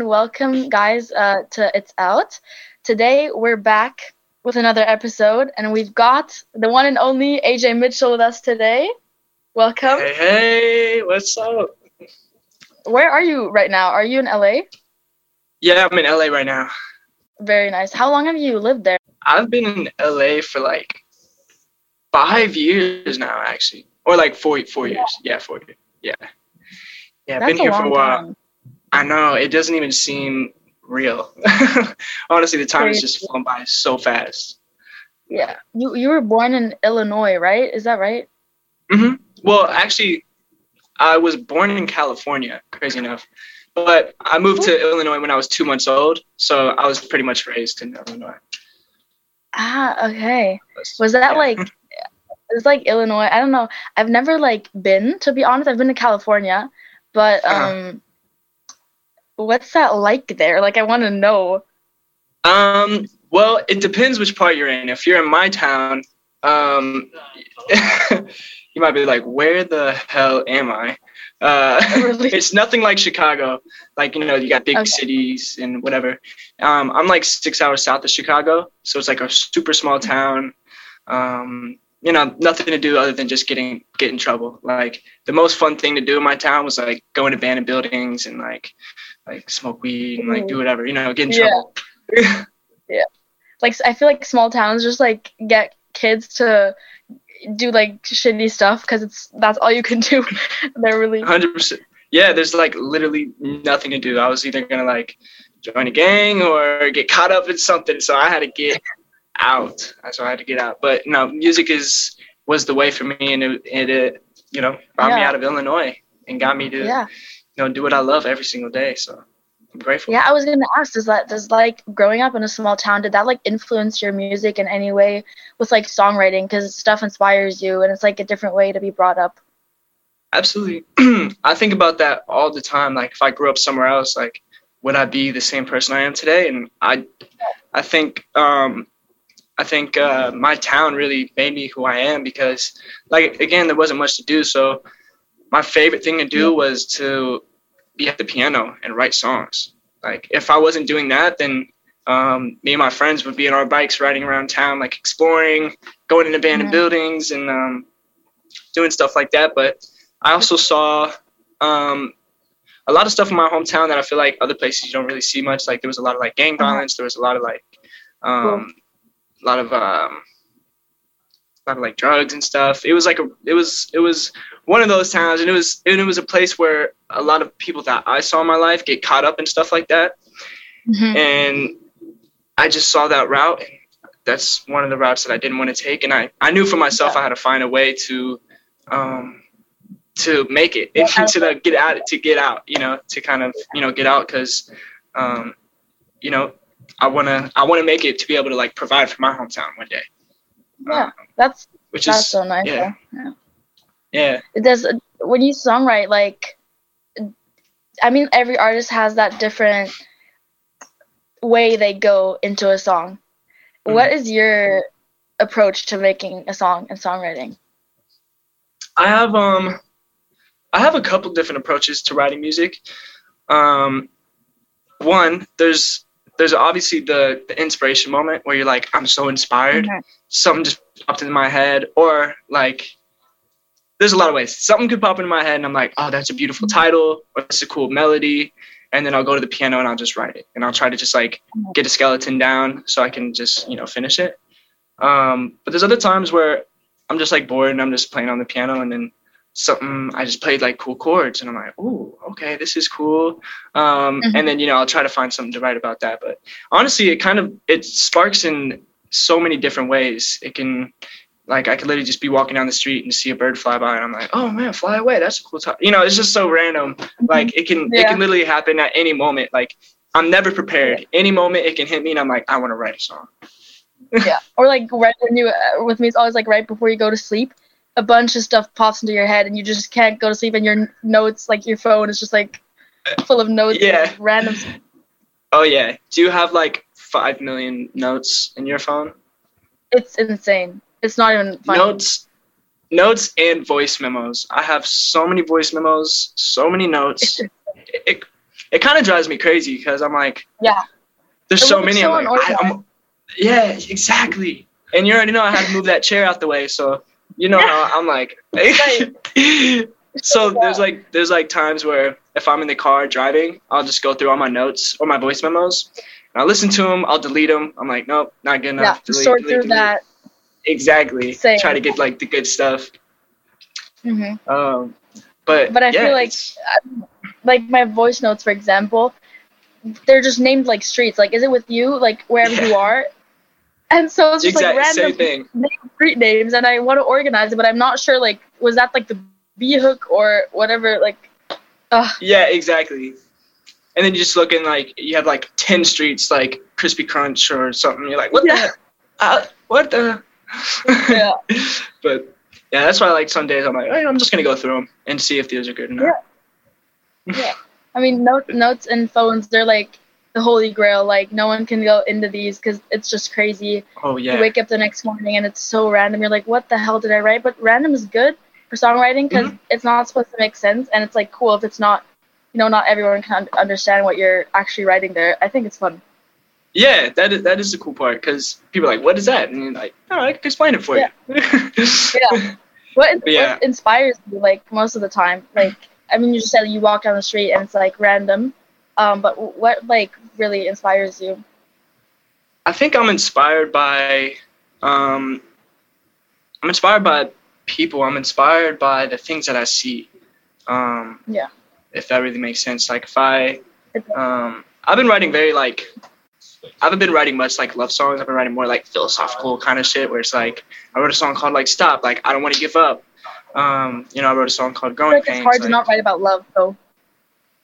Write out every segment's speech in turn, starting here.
and welcome, guys, uh, to It's Out. Today we're back with another episode, and we've got the one and only AJ Mitchell with us today. Welcome. Hey, hey, what's up? Where are you right now? Are you in LA? Yeah, I'm in LA right now. Very nice. How long have you lived there? I've been in LA for like five years now, actually, or like four four years. Yeah, four years. Yeah, yeah. That's been here for a while. time. I know it doesn't even seem real. Honestly, the time has just flown by so fast. Yeah. You you were born in Illinois, right? Is that right? hmm Well, actually, I was born in California. Crazy enough, but I moved to Illinois when I was two months old, so I was pretty much raised in Illinois. Ah, okay. Was that Yeah. like it's like Illinois? I don't know. I've never like been to be honest. I've been to California, but Uh-huh. What's that like there? Like I want to know. Um, well, it depends which part you're in. If you're in my town, um, you might be like, where the hell am I? Uh, Really? it's nothing like Chicago. Like, you know, you got big Okay. cities and whatever. Um, I'm like six hours south of Chicago. So it's like a super small town. Um, you know, nothing to do other than just getting, get in trouble. Like the most fun thing to do in my town was like going to abandoned buildings and like, like smoke weed and like do mm-hmm. whatever, you know, get in trouble. Yeah. trouble. Like I feel like small towns just like get kids to do like shitty stuff because it's that's all you can do. They're really Hundred percent. Yeah, there's like literally nothing to do. I was either gonna like join a gang or get caught up in something, so I had to get out. So I had to get out. But no, music is was the way for me, and it, it, it you know brought me out of Illinois and got me to yeah. You know do what I love every single day. So I'm grateful. Yeah, I was gonna ask, does that does like growing up in a small town, did that like influence your music in any way with like songwriting? Because stuff inspires you, and it's like a different way to be brought up. Absolutely. I think about that all the time. Like if I grew up somewhere else, like would I be the same person I am today? And I, I think, um, I think uh, my town really made me who I am because, like again, there wasn't much to do. So my favorite thing to do was to be at the piano and write songs. Like if I wasn't doing that, then um, me and my friends would be on our bikes riding around town, like exploring, going in abandoned Mhm. buildings, and um, doing stuff like that. But I also saw um, a lot of stuff in my hometown that I feel like other places you don't really see much. Like there was a lot of like gang Uh-huh. violence. There was a lot of like um, a lot of um, lot of like drugs and stuff. It was like a it was it was one of those towns, and it was and it was a place where a lot of people that I saw in my life get caught up in stuff like that, Mhm. and I just saw that route. And that's one of the routes that I didn't want to take, and I I knew for myself I had to find a way to um, to make it Yeah. to the, get out to get out you know to kind of you know get out because um, you know I want to I want to make it to be able to like provide for my hometown one day Yeah, Um, that's which that's is so nice. yeah. Yeah. yeah It does when you songwrite like I mean every artist has that different way they go into a song. Mm-hmm. What is your approach to making a song and songwriting? I have um I have a couple different approaches to writing music. Um, one, there's there's obviously the, the inspiration moment where you're like, I'm so inspired, Mhm. Something just popped into my head, or like there's a lot of ways. Something could pop into my head and I'm like, oh, that's a beautiful title, or it's a cool melody. And then I'll go to the piano and I'll just write it. And I'll try to just like get a skeleton down so I can just, you know, finish it. Um, but there's other times where I'm just like bored and I'm just playing on the piano and then something I just played like cool chords and I'm like, oh, okay, this is cool. Um, Mhm. and then you know I'll try to find something to write about that. But honestly, it kind of it sparks in so many different ways. It can like I could literally just be walking down the street and see a bird fly by and I'm like, oh man, fly away. That's a cool time. You know, it's just so random. Like it can it can literally happen at any moment. Like I'm never prepared. Any moment it can hit me and I'm like, I want to write a song. yeah or like right when you uh, with me it's always like right before you go to sleep a bunch of stuff pops into your head and you just can't go to sleep and your notes like your phone is just like full of notes Yeah. random s- Oh yeah. Do you have like five million notes in your phone? it's insane it's not even funny Notes, notes, and voice memos. I have so many voice memos, so many notes. It, it kind of drives me crazy because I'm like, Yeah. there's It so many. so I'm like, I, I'm, yeah, exactly. And you already know I had to move that chair out the way, so you know how I'm like. so there's like there's like times where if I'm in the car driving, I'll just go through all my notes or my voice memos. And I'll listen to them. I'll delete them. I'm like, nope, not good enough. Yeah. delete, Sort delete, through delete. that. Exactly. Same. Try to get like the good stuff. hmm Um, but But I yeah, feel like like my voice notes, for example, they're just named like streets. Like, is it with you? Like wherever Yeah. you are. And so it's just like random thing. street names, and I want to organize it, but I'm not sure. Like, was that like the B hook or whatever? Like, uh, Yeah, exactly. And then you just look in like you have like ten streets like Crispy Crunch or something. You're like, what Yeah. the? Uh, what the? Yeah. but yeah, that's why like some days I'm like, hey, I'm just gonna go through them and see if these are good enough. Yeah. yeah. I mean, notes, notes and phones, they're like the holy grail. Like, no one can go into these because it's just crazy. Oh yeah. You wake up the next morning and it's so random. You're like, what the hell did I write? But random is good for songwriting because Mm-hmm. it's not supposed to make sense, and it's like cool if it's not. You know, not everyone can understand what you're actually writing there. I think it's fun. Yeah, that is that is the cool part because people are like, what is that? And you're like, oh, I can explain it for Yeah. you. Yeah. What, yeah. what inspires you, like most of the time? Like, I mean, you just said you walk down the street and it's like random, um, but what like really inspires you? I think I'm inspired by um I'm inspired by people. I'm inspired by the things that I see. Um Yeah. If that really makes sense. Like if I um I've been writing very like I haven't been writing much like love songs. I've been writing more like philosophical kind of shit where it's like I wrote a song called like Stop, like I don't want to give up. Um, you know, I wrote a song called Growing like it's Pains. hard to not write about love, though.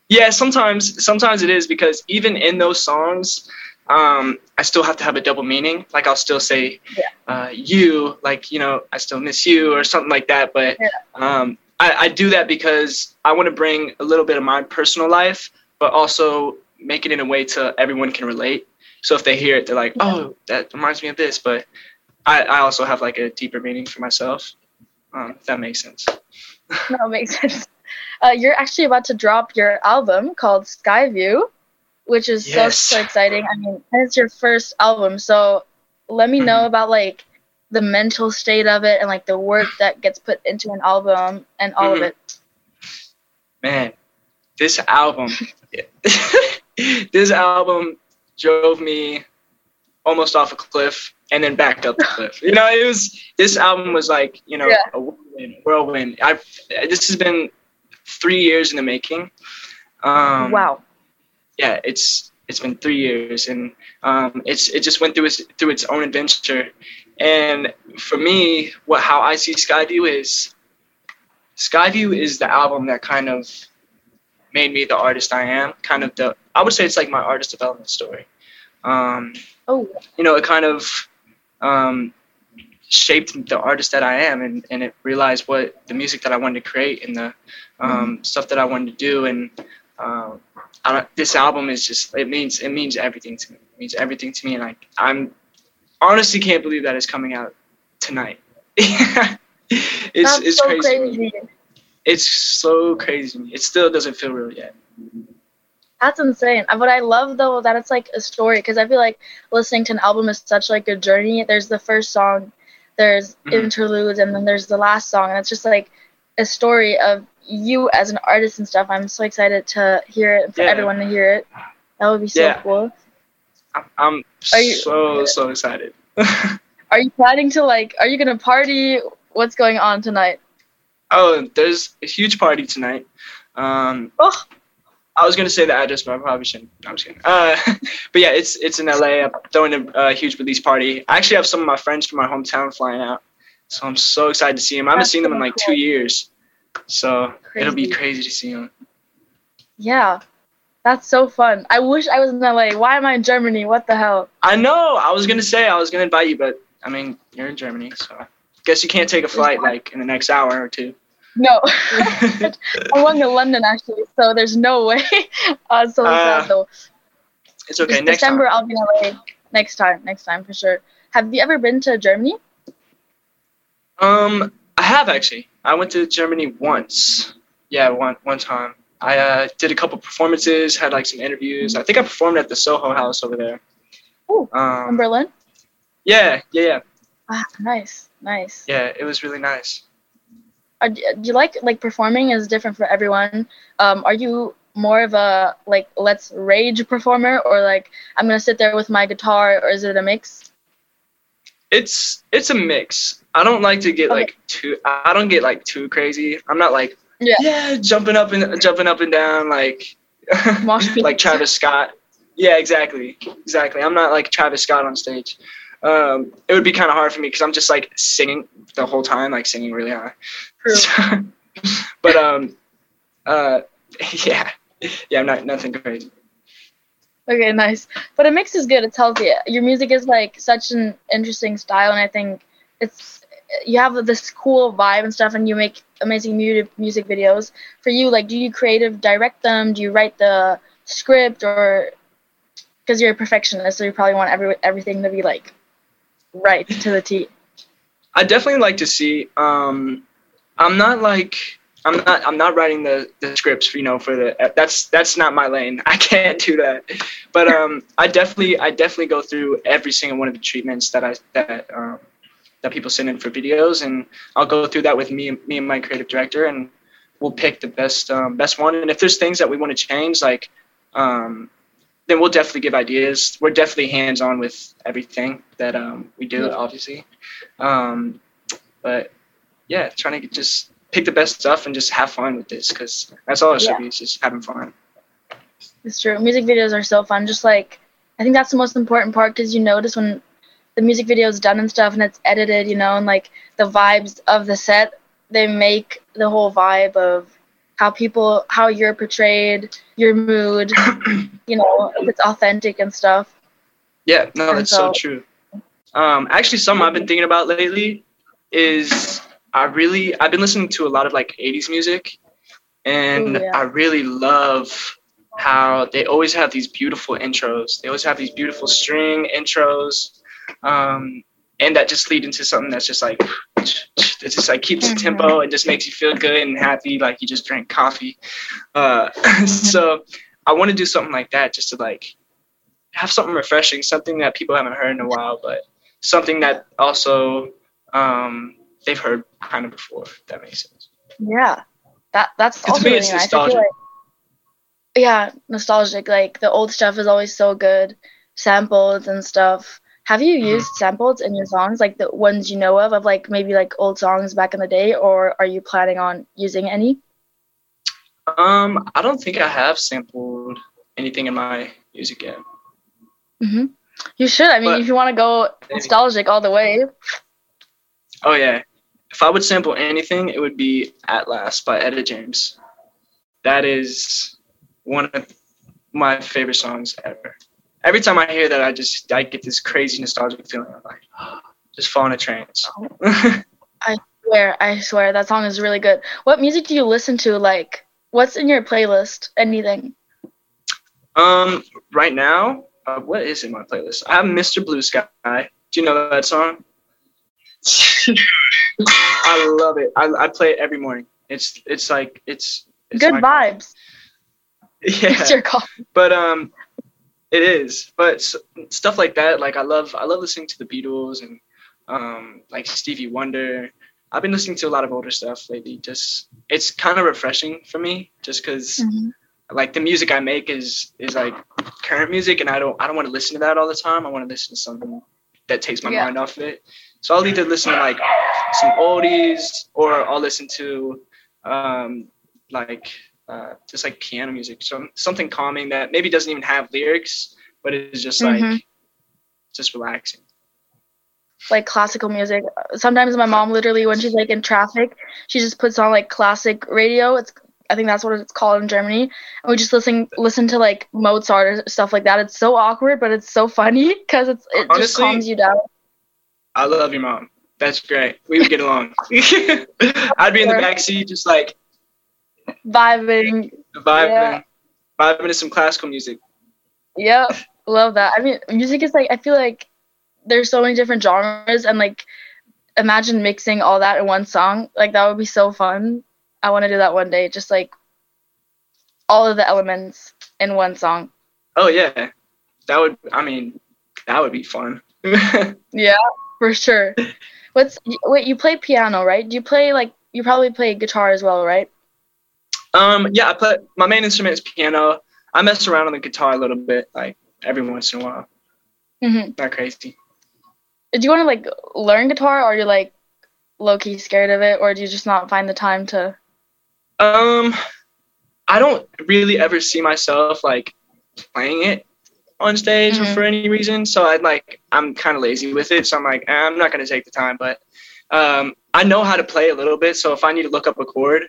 yeah, sometimes sometimes it is because even in those songs, um, I still have to have a double meaning. Like I'll still say Yeah. uh, you, like you know, I still miss you or something like that. But Yeah. um, I, I do that because I want to bring a little bit of my personal life, but also make it in a way to everyone can relate. So if they hear it, they're like, Yeah. oh, that reminds me of this. But I, I also have like a deeper meaning for myself. Um, if that makes sense. No, makes sense. Uh, you're actually about to drop your album called Skyview, which is so Yes. so exciting. I mean, it's your first album, so let me know Mhm. about like the mental state of it and like the work that gets put into an album and all Mhm. of it. man, this album, this album drove me almost off a cliff and then back up the cliff. You know, it was this album was like you know Yeah. a whirlwind. whirlwind. I've this has been three years in the making. Um, wow. yeah, it's it's been three years, and um, it's it just went through its through its own adventure. And for me, what how I see Skyview is Skyview is the album that kind of made me the artist I am. Kind of the I would say it's like my artist development story. Um, Oh, you know, it kind of um, shaped the artist that I am, and, and it realized what the music that I wanted to create and the um, stuff that I wanted to do. And um, I don't, this album is just it means it means everything to me. It means everything to me, and I I'm honestly can't believe that it's coming out tonight. it's it's so crazy. crazy. It's so crazy. It still doesn't feel real yet. That's insane. Uh, What I love though that it's like a story because I feel like listening to an album is such like a journey. There's the first song, there's Mhm. interludes, and then there's the last song, and it's just like a story of you as an artist and stuff. I'm so excited to hear it and for Yeah. everyone to hear it. That would be so Yeah. cool. I'm, you- so so excited. Are you planning to like? Are you gonna party? What's going on tonight? Oh, there's a huge party tonight. Um, Oh, I was gonna say the address, but I probably shouldn't. I'm just kidding. Uh, but yeah, it's it's in LA. I'm throwing a uh, huge release party. I actually have some of my friends from my hometown flying out, so I'm so excited to see them. I haven't That's seen them in like cool. two years, so it'll be Crazy. crazy to see them. yeah, that's so fun. I wish I was in LA. Why am I in Germany? What the hell? I know. I was gonna say I was gonna invite you, but I mean you're in Germany, so I guess you can't take a flight like in the next hour or two. No, I'm going to London actually, so there's no way. Uh, so Uh, sad though. it's okay. Next December, time. I'll be in LA. Next time, next time for sure. Have you ever been to Germany? Um, I have actually. I went to Germany once. Yeah, one one time. I uh, did a couple performances, had like some interviews. I think I performed at the Soho House over there. Oh, Um, in Berlin. yeah, yeah, yeah, Ah, nice, nice. yeah. It was really nice. Are, do you like like performing is different for everyone? Um, are you more of a like let's rage performer or like I'm gonna sit there with my guitar or is it a mix? It's it's a mix. I don't like to get Okay. like too. I don't get like too crazy. I'm not like Yeah. yeah jumping up and jumping up and down like like Travis Scott. Yeah, exactly, exactly. I'm not like Travis Scott on stage. Um, it would be kind of hard for me because I'm just like singing the whole time, like singing really high. True. but um, uh, yeah, yeah, I'm not nothing crazy. Okay, nice. But a mix is good. It's healthy. Your music is like such an interesting style, and I think it's you have this cool vibe and stuff, and you make amazing mu- music videos. For you, like, do you creative direct them? Do you write the script, or because you're a perfectionist, so you probably want every everything to be like right to the T. I definitely like to see. Um, I'm not like I'm not I'm not writing the, the scripts, you know, for the that's that's not my lane. I can't do that. But um, I definitely I definitely go through every single one of the treatments that I that um, that people send in for videos, and I'll go through that with me and me and my creative director, and we'll pick the best um, best one. And if there's things that we want to change, like um, then we'll definitely give ideas. We're definitely hands on with everything that um, we do, Yeah. obviously. Um, but yeah, trying to just pick the best stuff and just have fun with this because that's all it should Yeah. be. It's just having fun. It's true. Music videos are so fun. Just like I think that's the most important part because you notice when the music video is done and stuff and it's edited, you know, and like the vibes of the set, they make the whole vibe of how people, how you're portrayed, your mood, you know, if it's authentic and stuff. Yeah, no, And that's so so- true. Um, actually, something I've been thinking about lately is I really I've been listening to a lot of like '80s music, and Ooh, yeah. I really love how they always have these beautiful intros. They always have these beautiful string intros, um, and that just lead into something that's just like it just like keeps the Mhm. tempo and just makes you feel good and happy, like you just drank coffee. Uh, so I want to do something like that, just to like have something refreshing, something that people haven't heard in a while, but something that also um, they've heard kind of before. If that makes sense. Yeah, that that's To also me, really it's nice. Nostalgic. like, yeah, nostalgic. Like the old stuff is always so good, samples and stuff. Have you Mhm. used samples in your songs, like the ones you know of, of like maybe like old songs back in the day, or are you planning on using any? Um, I don't think I have sampled anything in my music yet. Mm-hmm. You should. I mean, But- if you want to go nostalgic all the way. Oh yeah, if I would sample anything, it would be "At Last" by Etta James. That is one of my favorite songs ever. Every time I hear that, I just I get this crazy nostalgic feeling. I'm like, just fall in a trance. I swear, I swear that song is really good. What music do you listen to? Like, what's in your playlist? Anything? Um, right now, uh, what is in my playlist? I have Mr. Blue Sky. Do you know that song? I love it. I, I play it every morning. It's it's like it's, it's good my- vibes. Yeah, It's your call. but um, it is. But stuff like that, like I love I love listening to the Beatles and um like Stevie Wonder. I've been listening to a lot of older stuff lately. Just it's kind of refreshing for me, just because Mhm. like the music I make is is like current music, and I don't I don't want to listen to that all the time. I want to listen to something that takes my Yeah. mind off of it. So I'll either listen to like some oldies, or I'll listen to um, like uh, just like piano music, some something calming that maybe doesn't even have lyrics, but it's just like Mhm. just relaxing. like classical music. Sometimes my mom literally when she's like in traffic, she just puts on like classic radio. It's I think that's what it's called in Germany. And we just listen listen to like Mozart or stuff like that. It's so awkward, but it's so funny because it's it just calms you down. I love your mom. That's great. We would get along. I'd be in the back seat, just like Vibing. vibing, Yeah. vibing to some classical music. Yep. Love that. I mean music is like I feel like there's so many different genres and like imagine mixing all that in one song. Like that would be so fun. I want to do that one day. Just like all of the elements in one song. Oh yeah, that would. I mean, that would be fun. yeah, for sure. What's wait? You play piano, right? Do you play like you probably play guitar as well, right? Um, yeah, I play. My main instrument is piano. I mess around on the guitar a little bit, like every once in a while. Mm-hmm. Not crazy. Did you want to like learn guitar, or you're like low key scared of it, or do you just not find the time to? Um, I don't really ever see myself like playing it on stage mm-hmm. for any reason. So I'd like I'm kind of lazy with it. So I'm like eh, I'm not gonna take the time. But um, I know how to play a little bit. So if I need to look up a chord,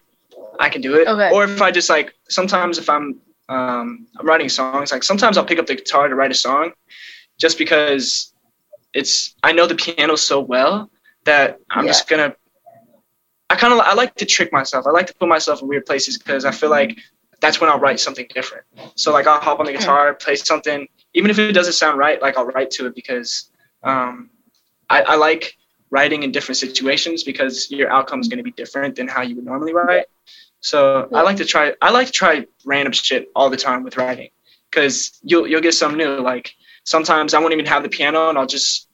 I can do it. Okay. Or if I just like sometimes if I'm um, I'm writing songs, like sometimes I'll pick up the guitar to write a song, just because it's I know the piano so well that I'm yeah. just gonna. I kind of I like to trick myself. I like to put myself in weird places because I feel like that's when I'll write something different. So like I'll hop on the guitar, play something, even if it doesn't sound right, like I'll write to it because um, I, I like writing in different situations because your outcome is going to be different than how you would normally write. So I like to try. I like to try random shit all the time with writing because you'll you'll get some new. Like sometimes I won't even have the piano and I'll just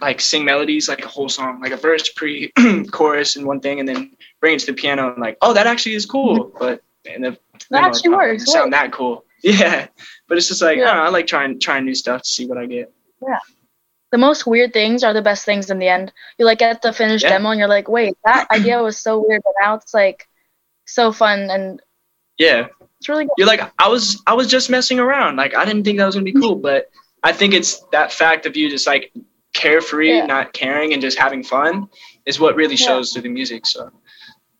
like sing melodies like a whole song, like a verse, pre, chorus, and one thing, and then bring it to the piano and like, oh, that actually is cool. Mm-hmm. But and the, that actually oh, works. Sound that cool? Yeah, but it's just like yeah. I, know, I like trying trying new stuff to see what I get. Yeah. The most weird things are the best things in the end. You like get the finished yeah. demo and you're like, wait, that idea was so weird, but now it's like so fun and yeah, it's really good. You're like, I was I was just messing around. Like I didn't think that was gonna be cool, but I think it's that fact of you just like carefree, yeah. not caring, and just having fun is what really shows yeah. through the music. So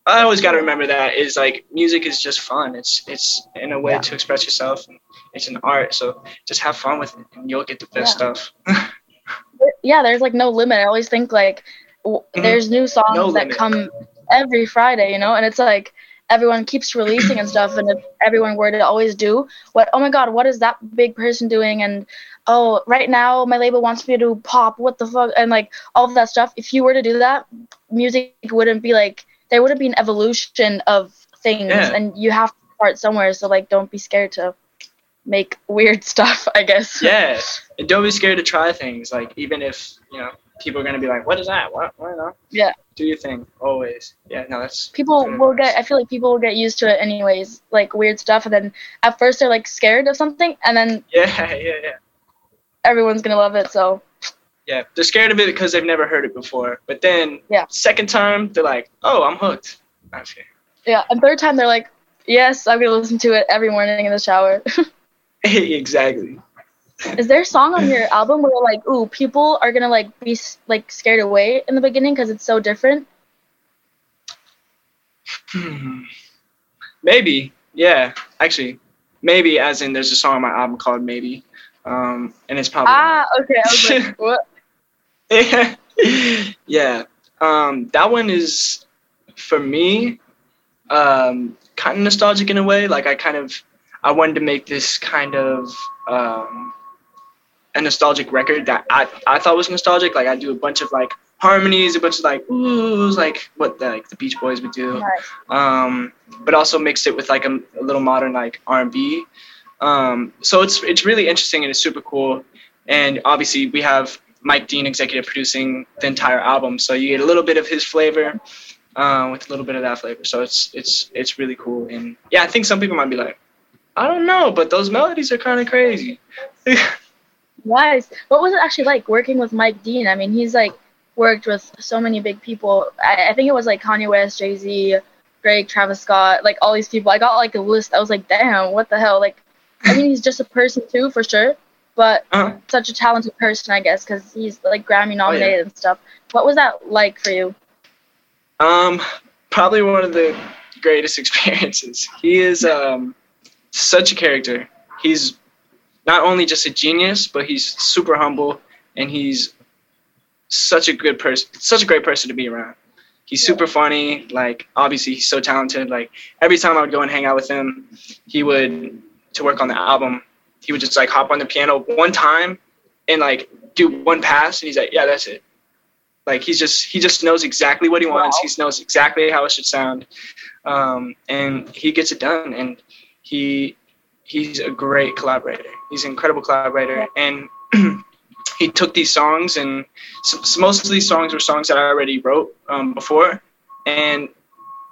I always got to remember that is like music is just fun. It's it's in a way yeah. to express yourself. And it's an art, so just have fun with it, and you'll get the best stuff. yeah, there's like no limit. I always think like w- mm-hmm. there's new songs no that come every Friday, you know, and it's like everyone keeps releasing and stuff, and if everyone were to always do what, oh my God, what is that big person doing? And oh, right now my label wants me to do pop. What the fuck? And like all of that stuff. If you were to do that, music wouldn't be like there wouldn't be an evolution of things yeah. and you have to start somewhere so like don't be scared to make weird stuff i guess yeah and don't be scared to try things like even if you know people are going to be like what is that what why not yeah do your thing always yeah no that's people will advice. get i feel like people will get used to it anyways like weird stuff and then at first they're like scared of something and then yeah yeah yeah everyone's gonna love it so yeah, they're scared of it because they've never heard it before. But then, yeah, second time they're like, "Oh, I'm hooked." Okay. Yeah, and third time they're like, "Yes, I'm gonna listen to it every morning in the shower." exactly. Is there a song on your album where like, ooh, people are gonna like be like scared away in the beginning because it's so different? Hmm. Maybe, yeah. Actually, maybe as in there's a song on my album called Maybe, um, and it's probably ah okay. I was like, what? yeah. Um, that one is for me um, kind of nostalgic in a way. Like I kind of I wanted to make this kind of um, a nostalgic record that I, I thought was nostalgic. Like I do a bunch of like harmonies, a bunch of like oohs, like what the, like the Beach Boys would do. Um, but also mix it with like a, a little modern like R and B. Um, so it's it's really interesting and it's super cool. And obviously we have Mike Dean executive producing the entire album, so you get a little bit of his flavor uh, with a little bit of that flavor. So it's it's it's really cool. And yeah, I think some people might be like, I don't know, but those melodies are kind of crazy. nice. What was it actually like working with Mike Dean? I mean, he's like worked with so many big people. I, I think it was like Kanye West, Jay Z, Drake, Travis Scott, like all these people. I got like a list. I was like, damn, what the hell? Like, I mean, he's just a person too, for sure but uh-huh. such a talented person, I guess, because he's like Grammy nominated oh, yeah. and stuff. What was that like for you? Um, probably one of the greatest experiences. He is um, such a character. He's not only just a genius, but he's super humble and he's such a good person, such a great person to be around. He's super funny. Like obviously, he's so talented. Like every time I would go and hang out with him, he would to work on the album he would just like hop on the piano one time and like do one pass and he's like, yeah, that's it. Like he's just he just knows exactly what he wants. Wow. He knows exactly how it should sound, um, and he gets it done. And he he's a great collaborator. He's an incredible collaborator, and he took these songs and so, most of these songs were songs that I already wrote um, before, and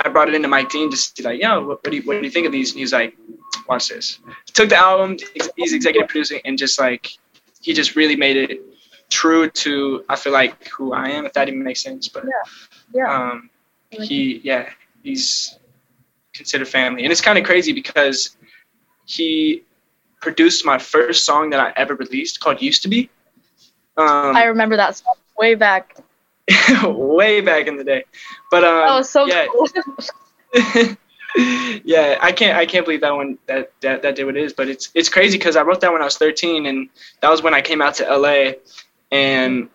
I brought it into Mike Dean just to be like, yo, what, what, do you what do you think of these? And he's like, watch this. Took the album, he's executive producing, and just like he just really made it true to I feel like who I am, if that even makes sense. But yeah, yeah. Um, he yeah he's considered family, and it's kind of crazy because he produced my first song that I ever released called "Used to Be." Um, I remember that song way back. way back in the day, but um, that was so yeah. cool. yeah, I can't I can't believe that one that that, that did what it is, but it's it's crazy because I wrote that when I was 13, and that was when I came out to LA, and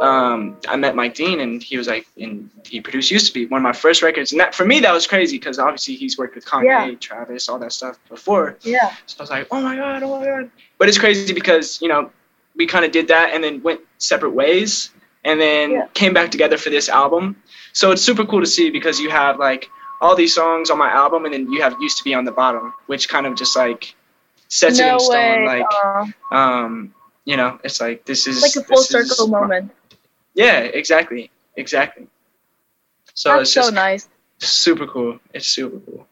um, I met Mike Dean, and he was like, and he produced "Used to Be" one of my first records, and that for me that was crazy because obviously he's worked with Kanye, Yeah. Travis, all that stuff before. Yeah. So I was like, oh my god, oh my god. But it's crazy because you know we kind of did that and then went separate ways, and then Yeah. came back together for this album. So it's super cool to see because you have like all these songs on my album, and then you have "Used to Be" on the bottom, which kind of just like sets it no in stone. way. Like, Aw. um, you know, it's like this is like a full circle moment. yeah, exactly, exactly. So That's it's so just nice. super cool. It's super cool.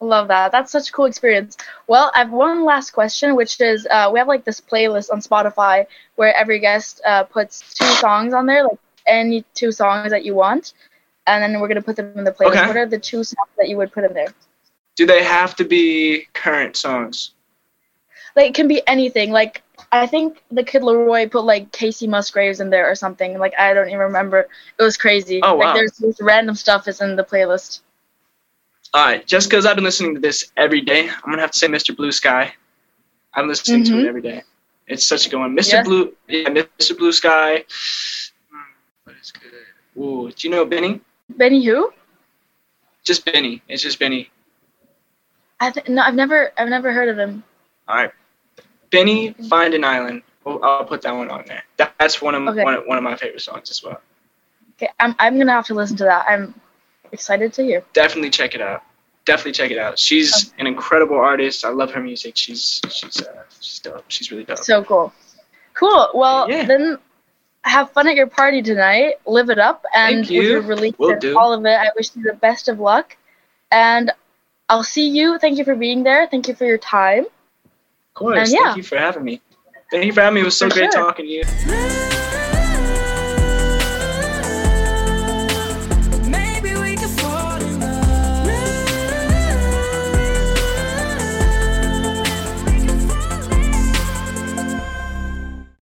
Love that. That's such a cool experience. Well, I have one last question, which is uh, we have like this playlist on Spotify where every guest uh, puts two songs on there, like any two songs that you want, and then we're gonna put them in the playlist. Okay. What are the two songs that you would put in there? Do they have to be current songs? Like it can be anything. Like I think the Kid LAROI put like Kacey Musgraves in there or something. Like I don't even remember. It was crazy. Oh, wow. Like there's this random stuff is in the playlist. All right, just because I've been listening to this every day, I'm gonna have to say Mr. Blue Sky. I'm listening to Mhm. it every day. It's such a good one. Mr. Yes. Blue, yeah, Mr. Blue Sky. Hmm, What is good? Ooh, do you know Benee? Benee who? Just Benee. It's just Benee. I th- no, I've never I've never heard of him. All right, Benee, Find an Island. I'll put that one on there. That's one of Okay. one of, one of my favorite songs as well. Okay, I'm I'm gonna have to listen to that. I'm excited to hear. Definitely check it out. Definitely check it out. She's an incredible artist. I love her music. She's she's uh, she's dope. She's really dope. So cool. Cool. Well, Yeah. then have fun at your party tonight. Live it up. And Thank with your release Will and do. all of it, I wish you the best of luck. And I'll see you. Thank you for being there. Thank you for your time. Of course. And yeah. Thank you for having me. Thank you for having me. It was so For great sure. talking to you.